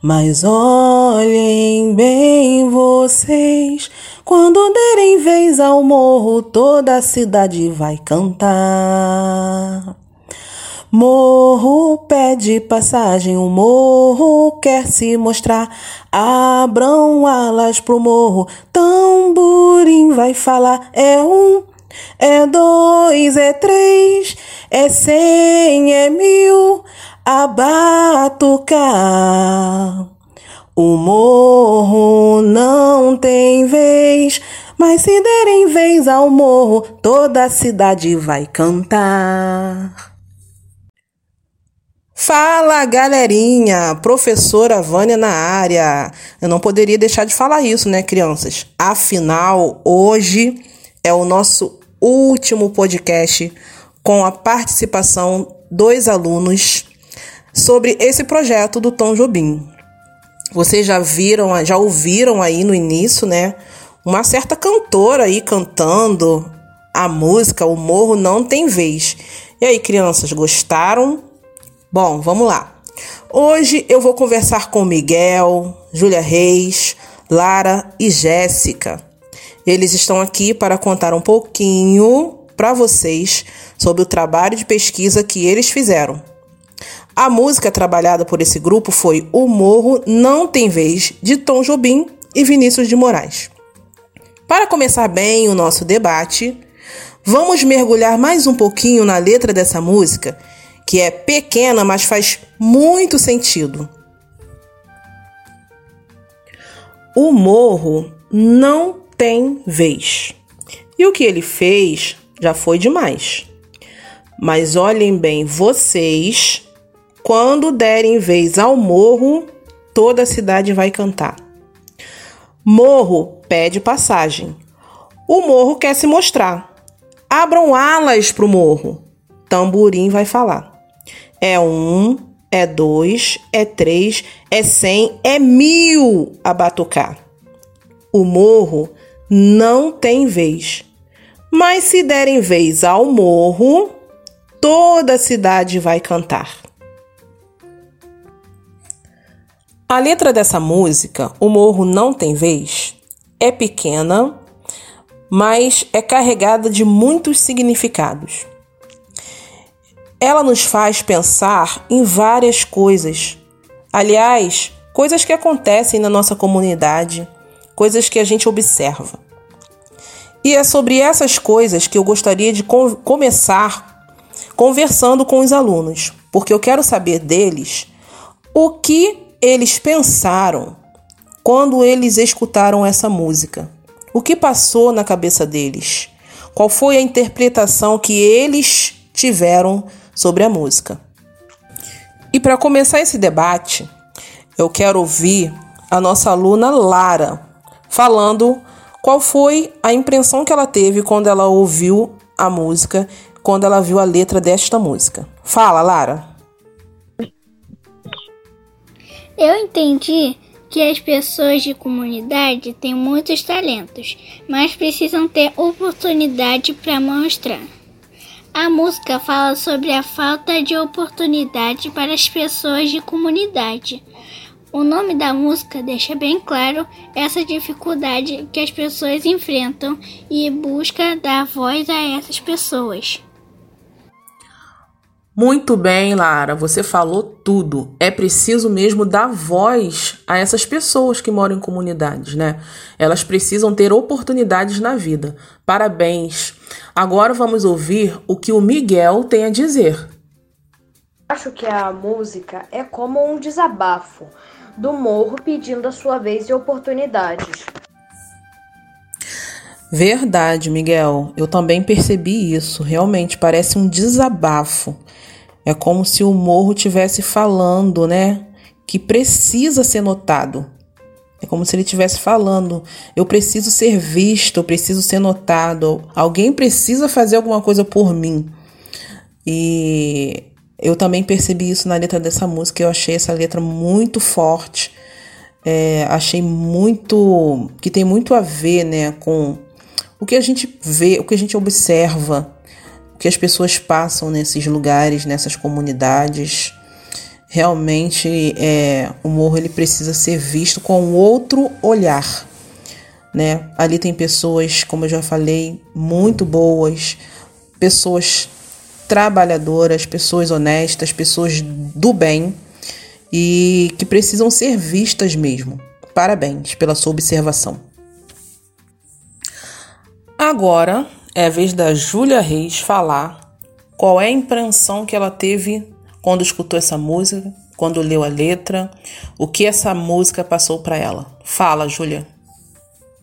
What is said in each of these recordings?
Mas olhem bem vocês, quando derem vez ao morro, toda a cidade vai cantar. Morro pede passagem, o morro quer se mostrar. Abram alas pro morro, tamborim vai falar. É um, é dois, é três, é cem, é mil a batucar. O morro não tem vez, mas se derem vez ao morro, toda a cidade vai cantar. Fala galerinha, professora Vânia na área. Eu não poderia deixar de falar isso, né, crianças? Afinal, hoje é o nosso último podcast com a participação dos alunos sobre esse projeto do Tom Jobim. Vocês já viram, já ouviram aí no início, né? Uma certa cantora aí cantando a música O Morro Não Tem Vez. E aí, crianças, gostaram? Bom, vamos lá. Hoje eu vou conversar com Miguel, Júlia Reis, Lara e Jéssica. Eles estão aqui para contar um pouquinho para vocês sobre o trabalho de pesquisa que eles fizeram. A música trabalhada por esse grupo foi O Morro Não Tem Vez, de Tom Jobim e Vinícius de Moraes. Para começar bem o nosso debate, vamos mergulhar mais um pouquinho na letra dessa música, que é pequena, mas faz muito sentido. O morro não tem vez. E o que ele fez já foi demais. Mas olhem bem vocês quando derem vez ao morro, toda a cidade vai cantar. Morro pede passagem. O morro quer se mostrar. Abram alas pro morro. Tamborim vai falar. É um, é dois, é três, é cem, é mil a batucar. O morro não tem vez. Mas se derem vez ao morro, toda a cidade vai cantar. A letra dessa música, O Morro Não Tem Vez, é pequena, mas é carregada de muitos significados. Ela nos faz pensar em várias coisas. Aliás, coisas que acontecem na nossa comunidade, coisas que a gente observa. E é sobre essas coisas que eu gostaria de começar conversando com os alunos, porque eu quero saber deles o que eles pensaram quando eles escutaram essa música? O que passou na cabeça deles? Qual foi a interpretação que eles tiveram sobre a música? E para começar esse debate, eu quero ouvir a nossa aluna Lara falando qual foi a impressão que ela teve quando ela ouviu a música, quando ela viu a letra desta música. Fala, Lara. Eu entendi que as pessoas de comunidade têm muitos talentos, mas precisam ter oportunidade para mostrar. A música fala sobre a falta de oportunidade para as pessoas de comunidade. O nome da música deixa bem claro essa dificuldade que as pessoas enfrentam e busca dar voz a essas pessoas. Muito bem, Lara, você falou tudo. É preciso mesmo dar voz a essas pessoas que moram em comunidades, né? Elas precisam ter oportunidades na vida. Parabéns. Agora vamos ouvir o que o Miguel tem a dizer. Acho que a música é como um desabafo do morro pedindo a sua vez e oportunidades. Verdade, Miguel. Eu também percebi isso. Realmente parece um desabafo. É como se o morro tivesse falando, né? Que precisa ser notado. É como se ele estivesse falando: eu preciso ser visto, eu preciso ser notado, alguém precisa fazer alguma coisa por mim. E eu também percebi isso na letra dessa música. Eu achei essa letra muito forte. É, achei muito. que tem muito a ver né, com o que a gente vê, o que a gente observa que as pessoas passam nesses lugares, nessas comunidades. Realmente, é, o morro ele precisa ser visto com outro olhar, né? Ali tem pessoas, como eu já falei, muito boas, pessoas trabalhadoras, pessoas honestas, pessoas do bem e que precisam ser vistas mesmo. Parabéns pela sua observação. Agora é a vez da Júlia Reis falar qual é a impressão que ela teve quando escutou essa música, quando leu a letra, o que essa música passou para ela. Fala, Júlia.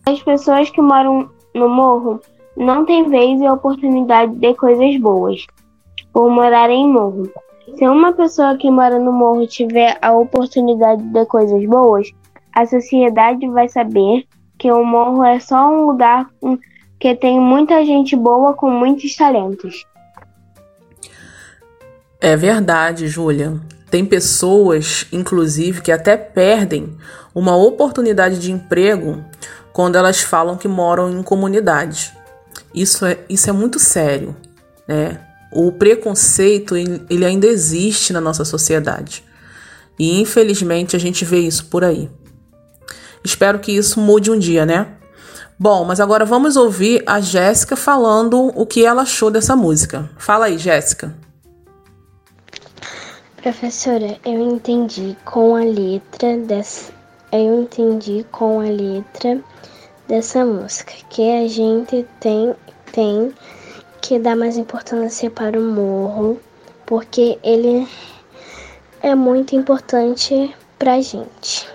As pessoas que moram no morro não têm vez e oportunidade de coisas boas por morar em morro. Se uma pessoa que mora no morro tiver a oportunidade de coisas boas, a sociedade vai saber que o morro é só um lugar que tem muita gente boa com muitos talentos. É verdade, Júlia. Tem pessoas, inclusive, que até perdem uma oportunidade de emprego quando elas falam que moram em comunidade. Isso é, isso é muito sério, né? O preconceito ele ainda existe na nossa sociedade. E infelizmente a gente vê isso por aí. Espero que isso mude um dia, né? Bom, mas agora vamos ouvir a Jéssica falando o que ela achou dessa música. Fala aí, Jéssica. Professora, eu entendi com a letra dessa eu entendi com a letra dessa música que a gente tem tem que dar mais importância para o morro, porque ele é muito importante pra gente.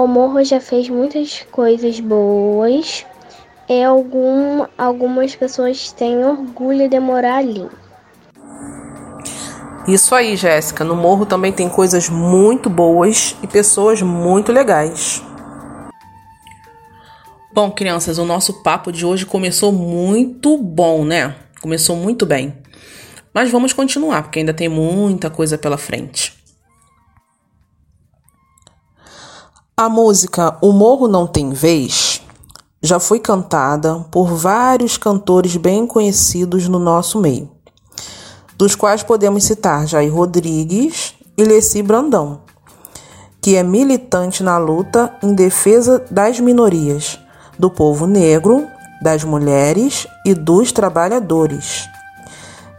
O morro já fez muitas coisas boas e algum, algumas pessoas têm orgulho de morar ali. Isso aí, Jéssica. No morro também tem coisas muito boas e pessoas muito legais. Bom, crianças, o nosso papo de hoje começou muito bom, né? Começou muito bem. Mas vamos continuar, porque ainda tem muita coisa pela frente. A música O Morro Não Tem Vez já foi cantada por vários cantores bem conhecidos no nosso meio, dos quais podemos citar Jair Rodrigues e Leci Brandão, que é militante na luta em defesa das minorias, do povo negro, das mulheres e dos trabalhadores.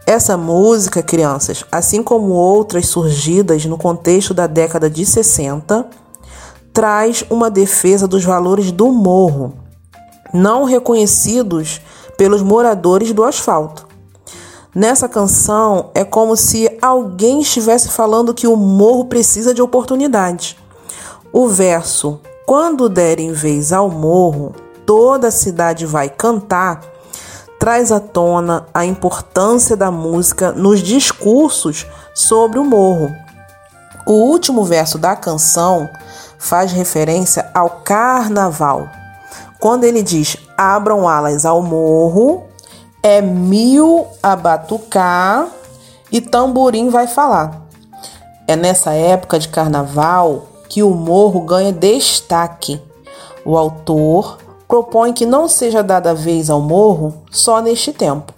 Essa música, crianças, assim como outras surgidas no contexto da década de 60, traz uma defesa dos valores do morro, não reconhecidos pelos moradores do asfalto. Nessa canção é como se alguém estivesse falando que o morro precisa de oportunidade. O verso Quando derem vez ao morro, toda a cidade vai cantar traz à tona a importância da música nos discursos sobre o morro. O último verso da canção faz referência ao carnaval. Quando ele diz abram alas ao morro, é mil a batucar e tamborim vai falar. É nessa época de carnaval que o morro ganha destaque. O autor propõe que não seja dada vez ao morro só neste tempo.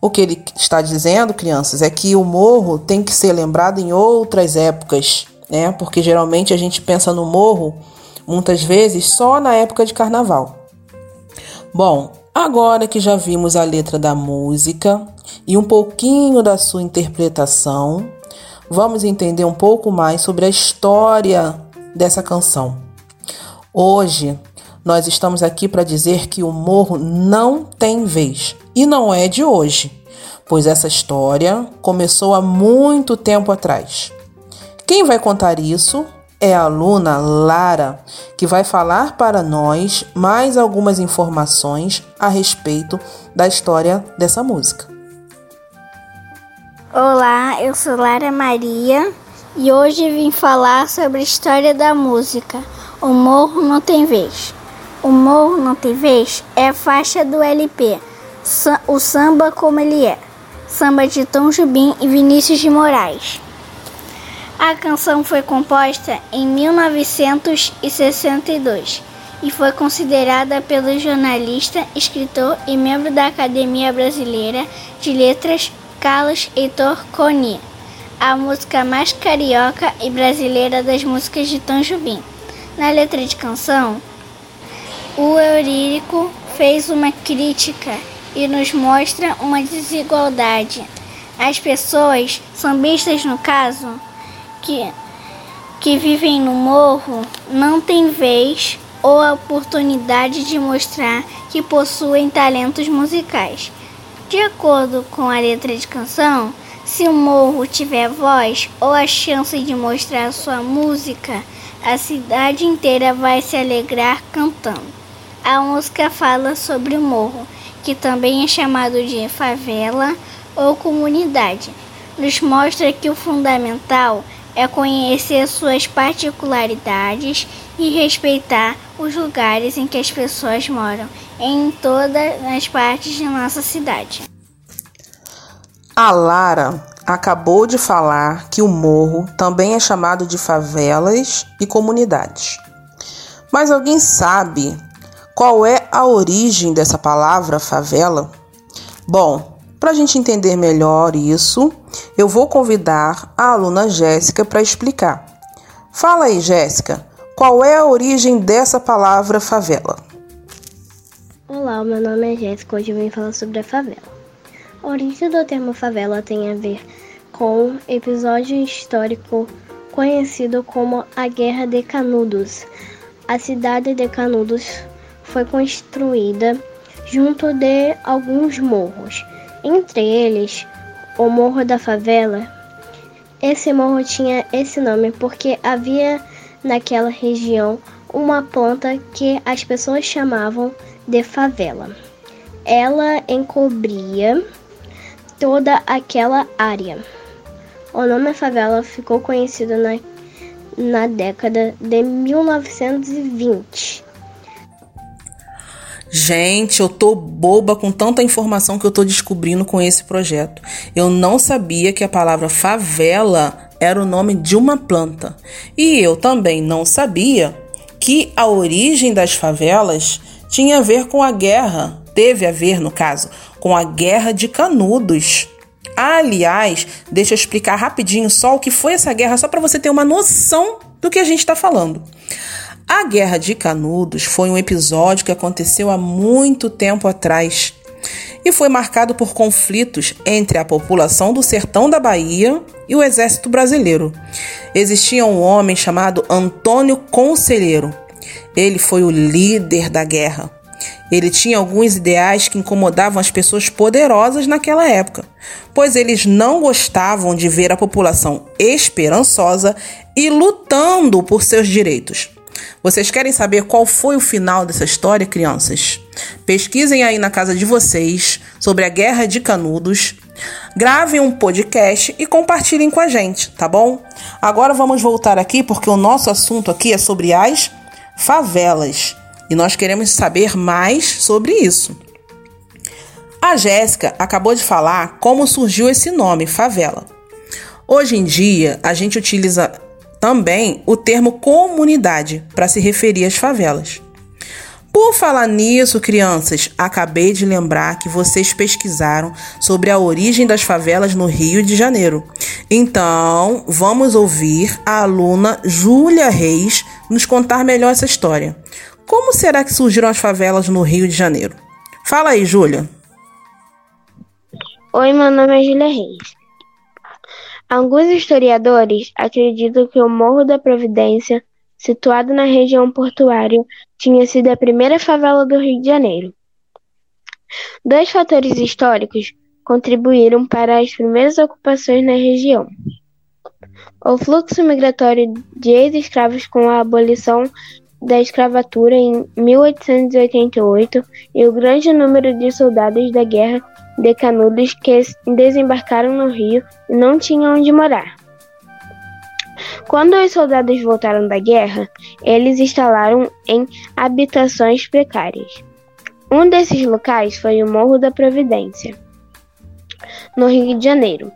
O que ele está dizendo, crianças, é que o morro tem que ser lembrado em outras épocas né? Porque geralmente a gente pensa no morro muitas vezes só na época de carnaval. Bom, agora que já vimos a letra da música e um pouquinho da sua interpretação, vamos entender um pouco mais sobre a história dessa canção. Hoje nós estamos aqui para dizer que o morro não tem vez e não é de hoje, pois essa história começou há muito tempo atrás. Quem vai contar isso é a aluna Lara, que vai falar para nós mais algumas informações a respeito da história dessa música. Olá, eu sou Lara Maria e hoje vim falar sobre a história da música O Morro Não Tem Vez. O Morro Não Tem Vez é a faixa do LP, o samba como ele é, samba de Tom Jubim e Vinícius de Moraes. A canção foi composta em 1962 e foi considerada pelo jornalista, escritor e membro da Academia Brasileira de Letras Carlos Heitor Coni, a música mais carioca e brasileira das músicas de Tom. Na letra de canção, o Eurírico fez uma crítica e nos mostra uma desigualdade. As pessoas, sambistas no caso, que, que vivem no morro, não têm vez ou oportunidade de mostrar que possuem talentos musicais. De acordo com a letra de canção, se o morro tiver voz ou a chance de mostrar sua música, a cidade inteira vai se alegrar cantando. A música fala sobre o morro, que também é chamado de favela ou comunidade. Nos mostra que o fundamental é conhecer suas particularidades e respeitar os lugares em que as pessoas moram em todas as partes de nossa cidade. A Lara acabou de falar que o morro também é chamado de favelas e comunidades. Mas alguém sabe qual é a origem dessa palavra favela? Bom, para a gente entender melhor isso, eu vou convidar a aluna Jéssica para explicar. Fala aí, Jéssica, qual é a origem dessa palavra favela? Olá, meu nome é Jéssica, hoje eu vim falar sobre a favela. A origem do termo favela tem a ver com episódio histórico conhecido como a Guerra de Canudos. A cidade de Canudos foi construída junto de alguns morros, entre eles o Morro da Favela. Esse morro tinha esse nome porque havia naquela região uma planta que as pessoas chamavam de favela. Ela encobria toda aquela área. O nome favela ficou conhecido na, na década de 1920 Gente, eu tô boba com tanta informação que eu tô descobrindo com esse projeto. Eu não sabia que a palavra favela era o nome de uma planta. E eu também não sabia que a origem das favelas tinha a ver com a guerra, teve a ver, no caso, com a Guerra de Canudos. Aliás, deixa eu explicar rapidinho só o que foi essa guerra, só para você ter uma noção do que a gente está falando. A Guerra de Canudos foi um episódio que aconteceu há muito tempo atrás e foi marcado por conflitos entre a população do sertão da Bahia e o exército brasileiro. Existia um homem chamado Antônio Conselheiro. Ele foi o líder da guerra. Ele tinha alguns ideais que incomodavam as pessoas poderosas naquela época, pois eles não gostavam de ver a população esperançosa e lutando por seus direitos. Vocês querem saber qual foi o final dessa história, crianças? Pesquisem aí na casa de vocês sobre a Guerra de Canudos. Gravem um podcast e compartilhem com a gente, tá bom? Agora vamos voltar aqui porque o nosso assunto aqui é sobre as favelas e nós queremos saber mais sobre isso. A Jéssica acabou de falar como surgiu esse nome, favela. Hoje em dia, a gente utiliza também o termo comunidade para se referir às favelas. Por falar nisso, crianças, acabei de lembrar que vocês pesquisaram sobre a origem das favelas no Rio de Janeiro. Então, vamos ouvir a aluna Júlia Reis nos contar melhor essa história. Como será que surgiram as favelas no Rio de Janeiro? Fala aí, Júlia. Oi, meu nome é Júlia Reis. Alguns historiadores acreditam que o Morro da Providência, situado na região portuária, tinha sido a primeira favela do Rio de Janeiro. Dois fatores históricos contribuíram para as primeiras ocupações na região. O fluxo migratório de ex-escravos com a abolição da escravatura em 1888 e o grande número de soldados da guerra de Canudos que desembarcaram no rio e não tinham onde morar. Quando os soldados voltaram da guerra, eles instalaram em habitações precárias. Um desses locais foi o Morro da Providência, no Rio de Janeiro.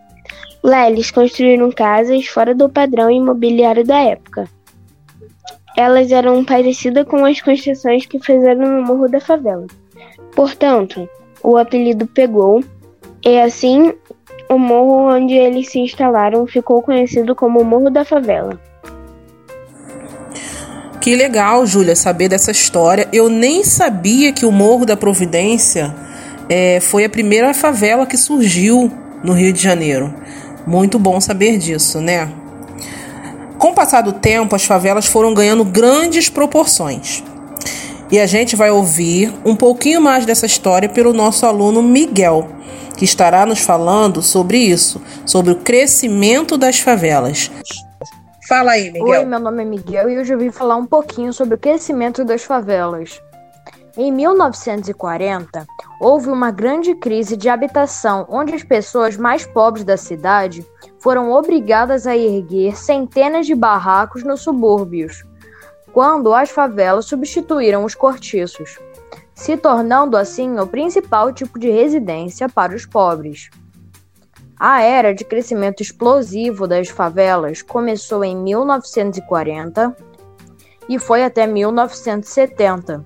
Lá eles construíram casas fora do padrão imobiliário da época. elas eram parecidas com as construções que fizeram no Morro da Favela. Portanto, o apelido pegou, e assim o morro onde eles se instalaram ficou conhecido como Morro da Favela. Que legal, Júlia, saber dessa história. Eu nem sabia que o Morro da Providência é, foi a primeira favela que surgiu no Rio de Janeiro. Muito bom saber disso, né? Com o passar do tempo, as favelas foram ganhando grandes proporções. E a gente vai ouvir um pouquinho mais dessa história pelo nosso aluno Miguel, que estará nos falando sobre isso, sobre o crescimento das favelas. Fala aí, Miguel. Oi, meu nome é Miguel e hoje eu vim falar um pouquinho sobre o crescimento das favelas. Em 1940, houve uma grande crise de habitação, onde as pessoas mais pobres da cidade foram obrigadas a erguer centenas de barracos nos subúrbios, quando as favelas substituíram os cortiços, se tornando assim o principal tipo de residência para os pobres. A era de crescimento explosivo das favelas começou em 1940 e foi até 1970,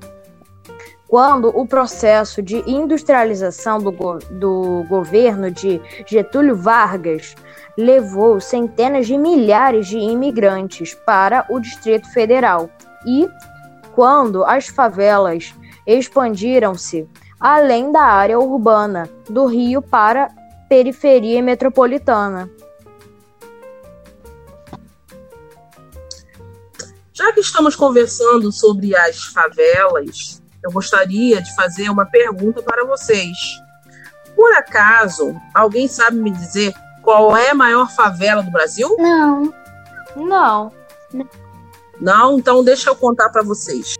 quando o processo de industrialização do, go do governo de Getúlio Vargas levou centenas de milhares de imigrantes para o Distrito Federal e, quando as favelas expandiram-se além da área urbana do Rio para periferia metropolitana. Já que estamos conversando sobre as favelas, eu gostaria de fazer uma pergunta para vocês. Por acaso, alguém sabe me dizer qual é a maior favela do Brasil? Não. Não. Não, então deixa eu contar para vocês.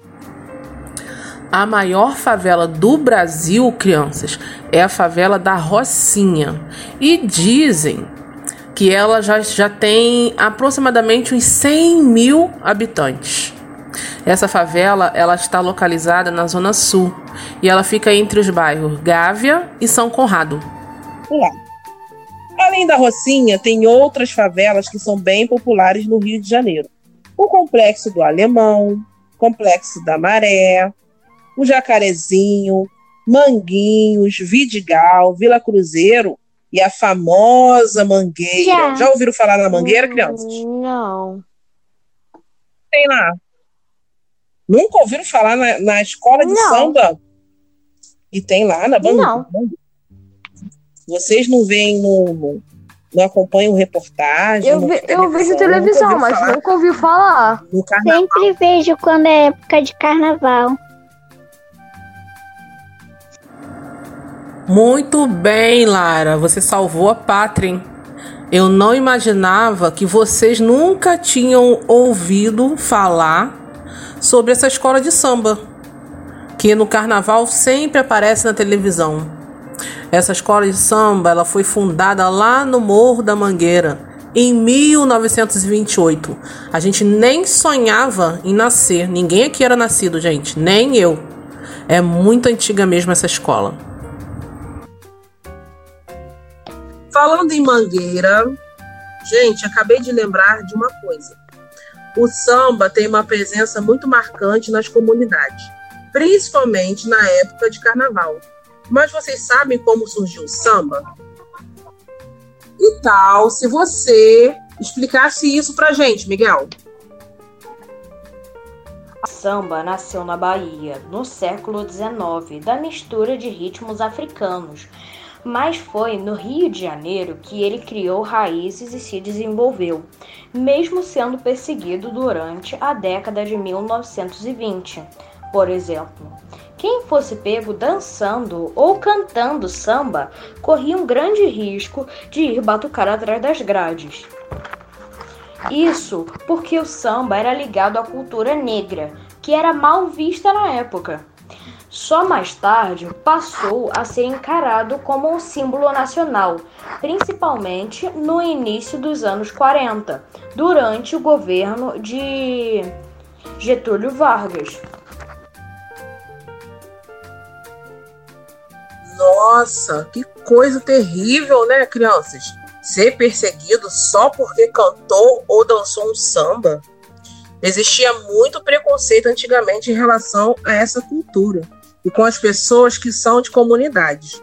A maior favela do Brasil, crianças, é a favela da Rocinha. E dizem que ela já, já tem aproximadamente uns 100 mil habitantes. Essa favela ela está localizada na Zona Sul e ela fica entre os bairros Gávea e São Conrado. Além da Rocinha, tem outras favelas que são bem populares no Rio de Janeiro. O Complexo do Alemão, Complexo da Maré, o Jacarezinho, Manguinhos, Vidigal, Vila Cruzeiro e a famosa Mangueira. Já, Já ouviram falar na Mangueira, crianças? Não. Tem lá. Nunca ouviram falar na, na escola de Não. samba? E tem lá na Bangu. Não. Vocês não veem no- não acompanham reportagem? Eu, ve- eu vejo televisão, mas falar nunca ouvi falar. Sempre vejo quando é época de carnaval. Muito bem, Lara. Você salvou a pátria. hein? Eu não imaginava que vocês nunca tinham ouvido falar sobre essa escola de samba, que no carnaval sempre aparece na televisão. Essa escola de samba, ela foi fundada lá no Morro da Mangueira em 1928. A gente nem sonhava em nascer. Ninguém aqui era nascido, gente, nem eu. É muito antiga mesmo essa escola. Falando em Mangueira, gente, acabei de lembrar de uma coisa. O samba tem uma presença muito marcante nas comunidades, principalmente na época de carnaval. Mas vocês sabem como surgiu o samba? E tal se você explicasse isso pra gente, Miguel? A samba nasceu na Bahia, no século XIX, da mistura de ritmos africanos. Mas foi no Rio de Janeiro que ele criou raízes e se desenvolveu, mesmo sendo perseguido durante a década de 1920. Por exemplo, quem fosse pego dançando ou cantando samba corria um grande risco de ir batucar atrás das grades. Isso porque o samba era ligado à cultura negra, que era mal vista na época. Só mais tarde passou a ser encarado como um símbolo nacional, principalmente no início dos anos 40, durante o governo de Getúlio Vargas. Nossa, que coisa terrível, né, crianças? Ser perseguido só porque cantou ou dançou um samba. Existia muito preconceito antigamente em relação a essa cultura e com as pessoas que são de comunidades.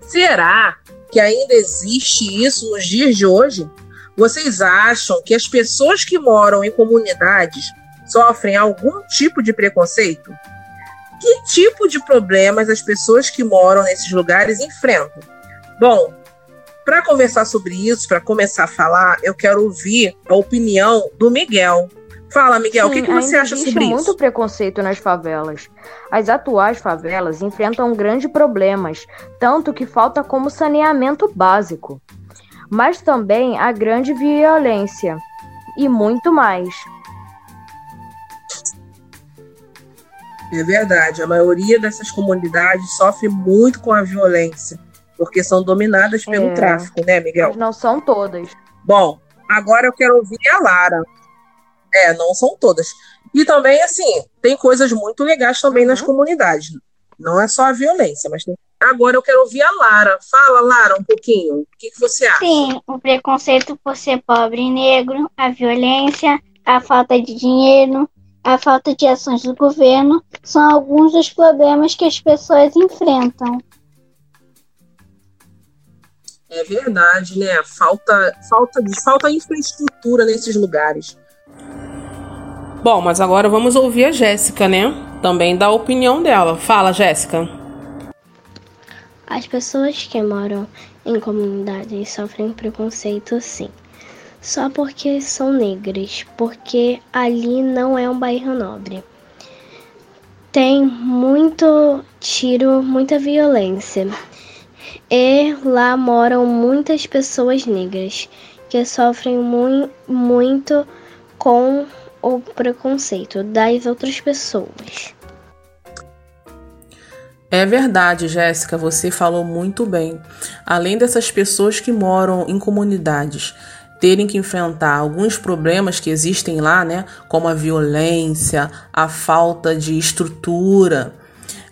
Será que ainda existe isso nos dias de hoje? Vocês acham que as pessoas que moram em comunidades sofrem algum tipo de preconceito? Que tipo de problemas as pessoas que moram nesses lugares enfrentam? Bom, para conversar sobre isso, para começar a falar, eu quero ouvir a opinião do Miguel. Fala, Miguel, Sim, o que, que você acha sobre isso? muito preconceito nas favelas. As atuais favelas enfrentam grandes problemas, tanto que falta como saneamento básico. Mas também há grande violência e muito mais. É verdade, a maioria dessas comunidades sofre muito com a violência porque são dominadas pelo é, tráfico, né, Miguel? Mas não são todas. Bom, agora eu quero ouvir a Lara. É, não são todas. E também, assim, tem coisas muito legais também uhum. nas comunidades. Não é só a violência, mas tem... Agora eu quero ouvir a Lara. Fala, Lara, um pouquinho. O que, que você acha? Sim, o preconceito por ser pobre e negro, a violência, a falta de dinheiro, a falta de ações do governo são alguns dos problemas que as pessoas enfrentam. É verdade, né? Falta, falta, falta infraestrutura nesses lugares. Bom, mas agora vamos ouvir a Jéssica, né? Também da opinião dela. Fala, Jéssica. As pessoas que moram em comunidades sofrem preconceito, sim. Só porque são negras, porque ali não é um bairro nobre. Tem muito tiro, muita violência. E lá moram muitas pessoas negras que sofrem mu muito com o preconceito das outras pessoas. É verdade, Jéssica, você falou muito bem. Além dessas pessoas que moram em comunidades terem que enfrentar alguns problemas que existem lá, né, como a violência, a falta de estrutura,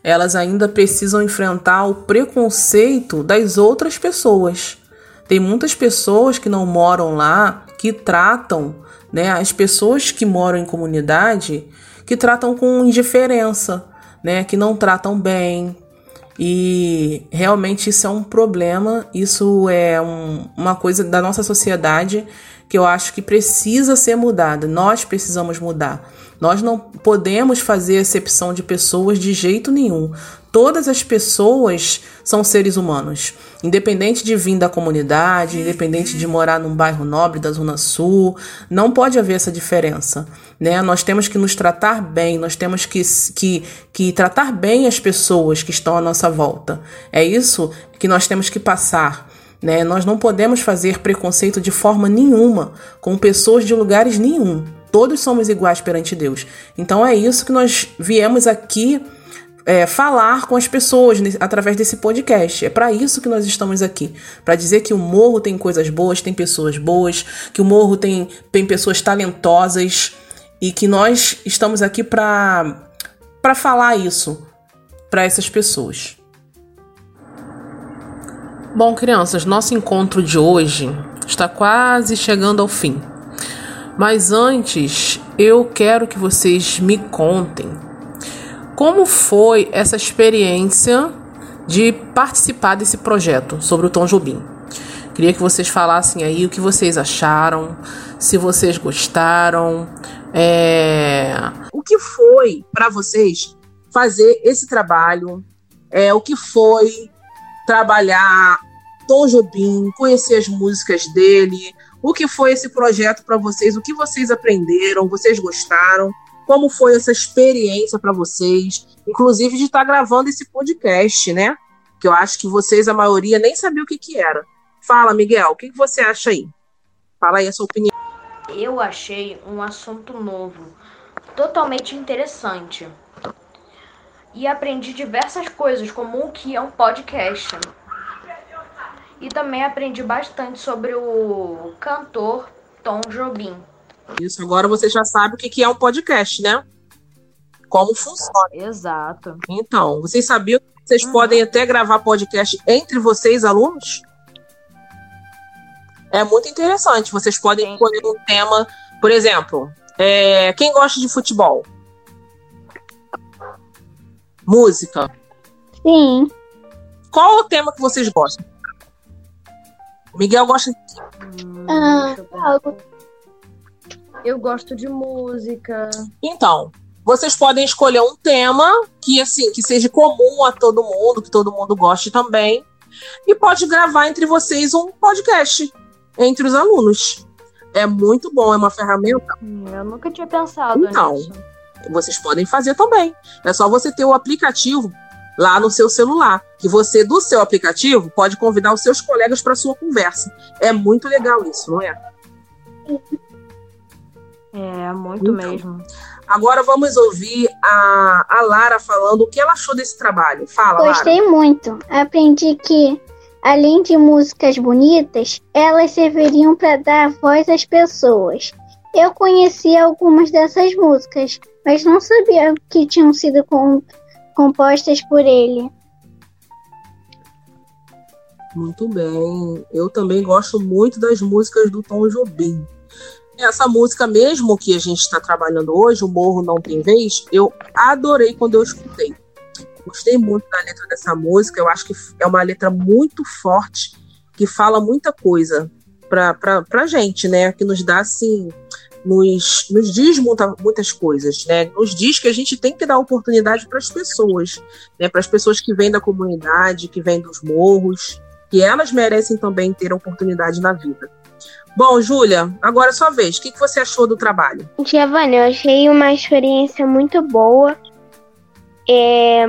elas ainda precisam enfrentar o preconceito das outras pessoas. Tem muitas pessoas que não moram lá que tratam, né, as pessoas que moram em comunidade, que tratam com indiferença, né, que não tratam bem. E realmente isso é um problema, isso é um, uma coisa da nossa sociedade que eu acho que precisa ser mudada. Nós precisamos mudar. Nós não podemos fazer exceção de pessoas de jeito nenhum. Todas as pessoas são seres humanos, independente de vir da comunidade, independente de morar num bairro nobre da Zona Sul, não pode haver essa diferença. Né? Nós temos que nos tratar bem, nós temos que, que, que tratar bem as pessoas que estão à nossa volta. É isso que nós temos que passar. Né? Nós não podemos fazer preconceito de forma nenhuma com pessoas de lugares nenhum. Todos somos iguais perante Deus. Então é isso que nós viemos aqui é, falar com as pessoas através desse podcast. É para isso que nós estamos aqui. Para dizer que o morro tem coisas boas, tem pessoas boas, que o morro tem, tem pessoas talentosas e que nós estamos aqui para falar isso para essas pessoas. Bom, crianças, nosso encontro de hoje está quase chegando ao fim. Mas antes, eu quero que vocês me contem como foi essa experiência de participar desse projeto sobre o Tom Jobim. Queria que vocês falassem aí o que vocês acharam, se vocês gostaram, é... o que foi para vocês fazer esse trabalho, é, o que foi trabalhar Tom Jobim, conhecer as músicas dele, o que foi esse projeto para vocês, o que vocês aprenderam, vocês gostaram, como foi essa experiência para vocês, inclusive de estar tá gravando esse podcast, né? Que eu acho que vocês, a maioria, nem sabia o que, que era. Fala, Miguel, o que, que você acha aí? Fala aí a sua opinião. Eu achei um assunto novo, totalmente interessante. E aprendi diversas coisas, como o que é um podcast. E também aprendi bastante sobre o cantor Tom Jobim. Isso, agora você já sabe o que é um podcast, né? Como funciona. Exato. Então, vocês sabiam que vocês uhum. podem até gravar podcast entre vocês, alunos? É muito interessante. Vocês podem escolher um tema, por exemplo, É, quem gosta de futebol? Música? Sim. Qual o tema que vocês gostam? Miguel gosta de. Ah, algo. Eu gosto de música. Então, vocês podem escolher um tema que assim que seja comum a todo mundo, que todo mundo goste também, e pode gravar entre vocês um podcast entre os alunos. É muito bom, é uma ferramenta. Hum, Eu nunca tinha pensado Então. nisso. Vocês podem fazer também. É só você ter o aplicativo lá no seu celular, que você do seu aplicativo pode convidar os seus colegas para sua conversa. É muito legal isso, não é? É, muito Então. mesmo. Agora vamos ouvir a, a Lara falando o que ela achou desse trabalho. Fala, Lara. Gostei muito. Aprendi que, além de músicas bonitas, elas serviriam para dar voz às pessoas. Eu conheci algumas dessas músicas, mas não sabia que tinham sido com- compostas por ele. Muito bem. Eu também gosto muito das músicas do Tom Jobim. Essa música mesmo que a gente está trabalhando hoje, O Morro Não Tem Vez, eu adorei quando eu escutei. Gostei muito da letra dessa música. Eu acho que é uma letra muito forte, que fala muita coisa pra, pra gente, né? Que nos dá, assim, nos, nos diz muita, muitas coisas, né? Nos diz que a gente tem que dar oportunidade para as pessoas, né? Para as pessoas que vêm da comunidade, que vêm dos morros, que elas merecem também ter oportunidade na vida. Bom, Júlia, agora é sua vez. O que, que você achou do trabalho? Giovanni, eu achei uma experiência muito boa. É,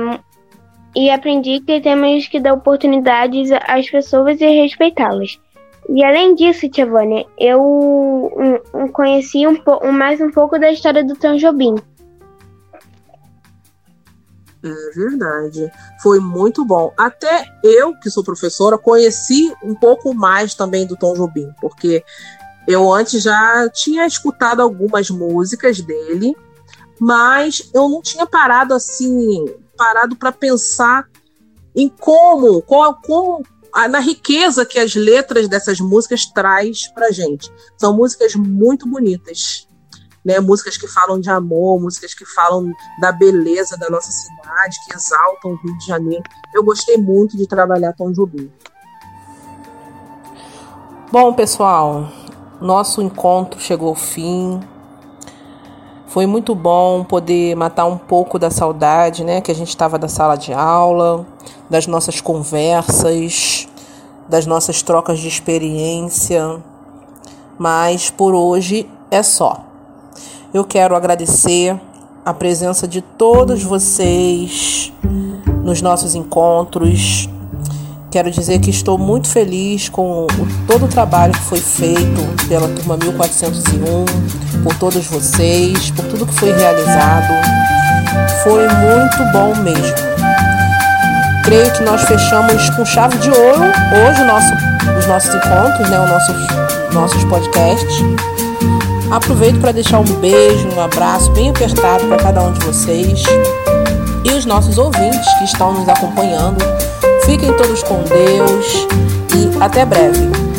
e aprendi que temos que dar oportunidades às pessoas e respeitá-las. E além disso, Giovanni, eu hum, hum, conheci um um- mais um pouco da história do Tom Jobim. É verdade. Foi muito bom. Até eu, que sou professora, conheci um pouco mais também do Tom Jobim, porque eu antes já tinha escutado algumas músicas dele, mas eu não tinha parado assim, parado para pensar em como, qual, como na riqueza que as letras dessas músicas traz pra gente. São músicas muito bonitas. Né, músicas que falam de amor, músicas que falam da beleza da nossa cidade, que exaltam o Rio de Janeiro. Eu gostei muito de trabalhar Tom Jobim. Bom, pessoal, nosso encontro chegou ao fim. Foi muito bom poder matar um pouco da saudade, né, que a gente estava da sala de aula, das nossas conversas, das nossas trocas de experiência. Mas por hoje é só. Eu quero agradecer a presença de todos vocês nos nossos encontros. Quero dizer que estou muito feliz com o- todo o trabalho que foi feito pela turma 1401, por todos vocês, por tudo que foi realizado. Foi muito bom mesmo. Creio que nós fechamos com chave de ouro hoje nosso, os nossos encontros, né, os nossos, nossos podcasts. Aproveito para deixar um beijo, um abraço bem apertado para cada um de vocês e os nossos ouvintes que estão nos acompanhando. Fiquem todos com Deus e até breve.